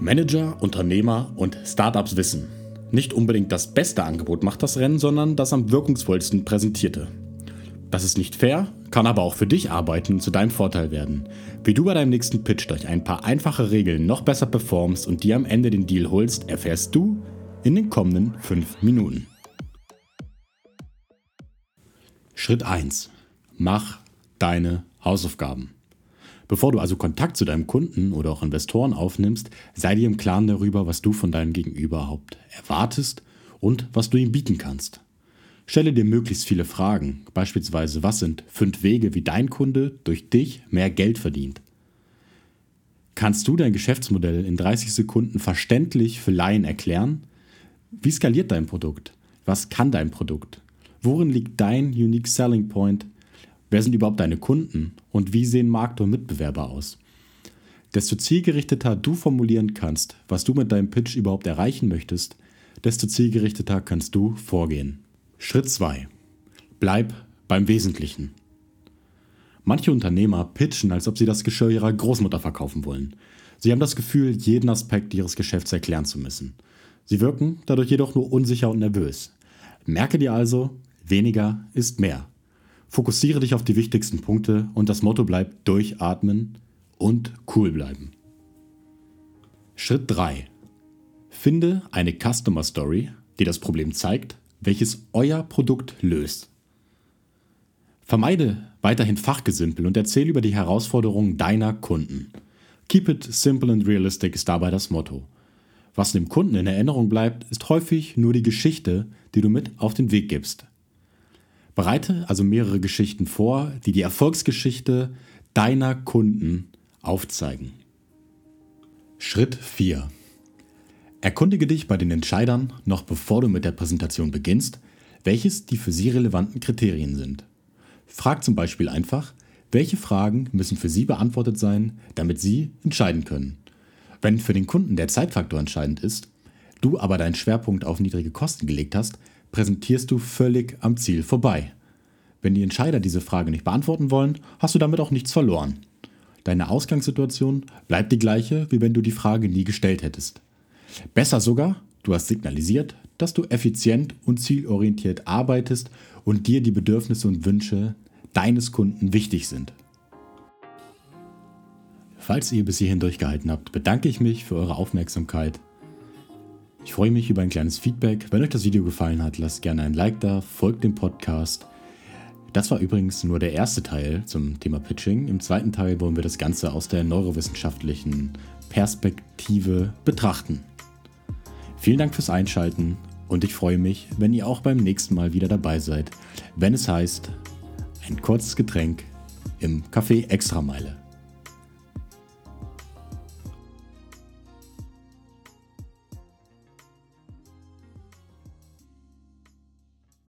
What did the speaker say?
Manager, Unternehmer und Startups wissen, nicht unbedingt das beste Angebot macht das Rennen, sondern das am wirkungsvollsten präsentierte. Das ist nicht fair, kann aber auch für dich arbeiten und zu deinem Vorteil werden. Wie du bei deinem nächsten Pitch durch ein paar einfache Regeln noch besser performst und dir am Ende den Deal holst, erfährst du in den kommenden 5 Minuten. Schritt 1. Mach deine Hausaufgaben. Bevor du also Kontakt zu deinem Kunden oder auch Investoren aufnimmst, sei dir im Klaren darüber, was du von deinem Gegenüber überhaupt erwartest und was du ihm bieten kannst. Stelle dir möglichst viele Fragen, beispielsweise was sind fünf Wege, wie dein Kunde durch dich mehr Geld verdient. Kannst du dein Geschäftsmodell in 30 Sekunden verständlich für Laien erklären? Wie skaliert dein Produkt? Was kann dein Produkt? Worin liegt dein Unique Selling Point? Wer sind überhaupt deine Kunden und wie sehen Markt und Mitbewerber aus? Desto zielgerichteter du formulieren kannst, was du mit deinem Pitch überhaupt erreichen möchtest, desto zielgerichteter kannst du vorgehen. Schritt 2. Bleib beim Wesentlichen. Manche Unternehmer pitchen, als ob sie das Geschirr ihrer Großmutter verkaufen wollen. Sie haben das Gefühl, jeden Aspekt ihres Geschäfts erklären zu müssen. Sie wirken dadurch jedoch nur unsicher und nervös. Merke dir also, weniger ist mehr. Fokussiere dich auf die wichtigsten Punkte und das Motto bleibt durchatmen und cool bleiben. Schritt 3. Finde eine Customer Story, die das Problem zeigt, welches euer Produkt löst. Vermeide weiterhin Fachgesimpel und erzähle über die Herausforderungen deiner Kunden. Keep it simple and realistic ist dabei das Motto. Was dem Kunden in Erinnerung bleibt, ist häufig nur die Geschichte, die du mit auf den Weg gibst. Bereite also mehrere Geschichten vor, die die Erfolgsgeschichte deiner Kunden aufzeigen. Schritt 4. Erkundige dich bei den Entscheidern, noch bevor du mit der Präsentation beginnst, welches die für sie relevanten Kriterien sind. Frag zum Beispiel einfach, welche Fragen müssen für sie beantwortet sein, damit sie entscheiden können. Wenn für den Kunden der Zeitfaktor entscheidend ist, du aber deinen Schwerpunkt auf niedrige Kosten gelegt hast, präsentierst du völlig am Ziel vorbei. Wenn die Entscheider diese Frage nicht beantworten wollen, hast du damit auch nichts verloren. Deine Ausgangssituation bleibt die gleiche, wie wenn du die Frage nie gestellt hättest. Besser sogar, du hast signalisiert, dass du effizient und zielorientiert arbeitest und dir die Bedürfnisse und Wünsche deines Kunden wichtig sind. Falls ihr bis hierhin durchgehalten habt, bedanke ich mich für eure Aufmerksamkeit ich freue mich über ein kleines Feedback. Wenn euch das Video gefallen hat, lasst gerne ein Like da, folgt dem Podcast. Das war übrigens nur der erste Teil zum Thema Pitching. Im zweiten Teil wollen wir das Ganze aus der neurowissenschaftlichen Perspektive betrachten. Vielen Dank fürs Einschalten und ich freue mich, wenn ihr auch beim nächsten Mal wieder dabei seid, wenn es heißt, ein kurzes Getränk im Café Extrameile.